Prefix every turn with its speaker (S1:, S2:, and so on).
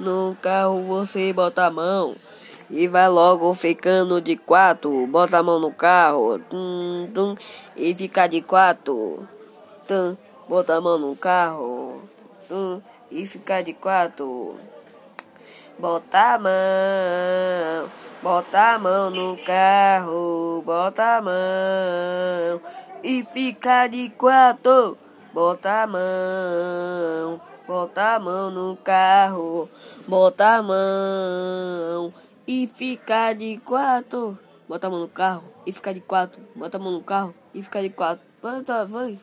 S1: No carro você bota a mão e vai logo ficando de quatro. Bota a mão no carro tum, tum, e fica de quatro. Tum, bota a mão no carro tum, e fica de quatro. Bota a mão, bota a mão no carro, bota a mão e fica de quatro. Bota a mão, bota a mão no carro, bota a mão e fica de quatro. Bota a mão no carro e fica de quatro. Bota a mão no carro e fica de quatro. Bota, vai.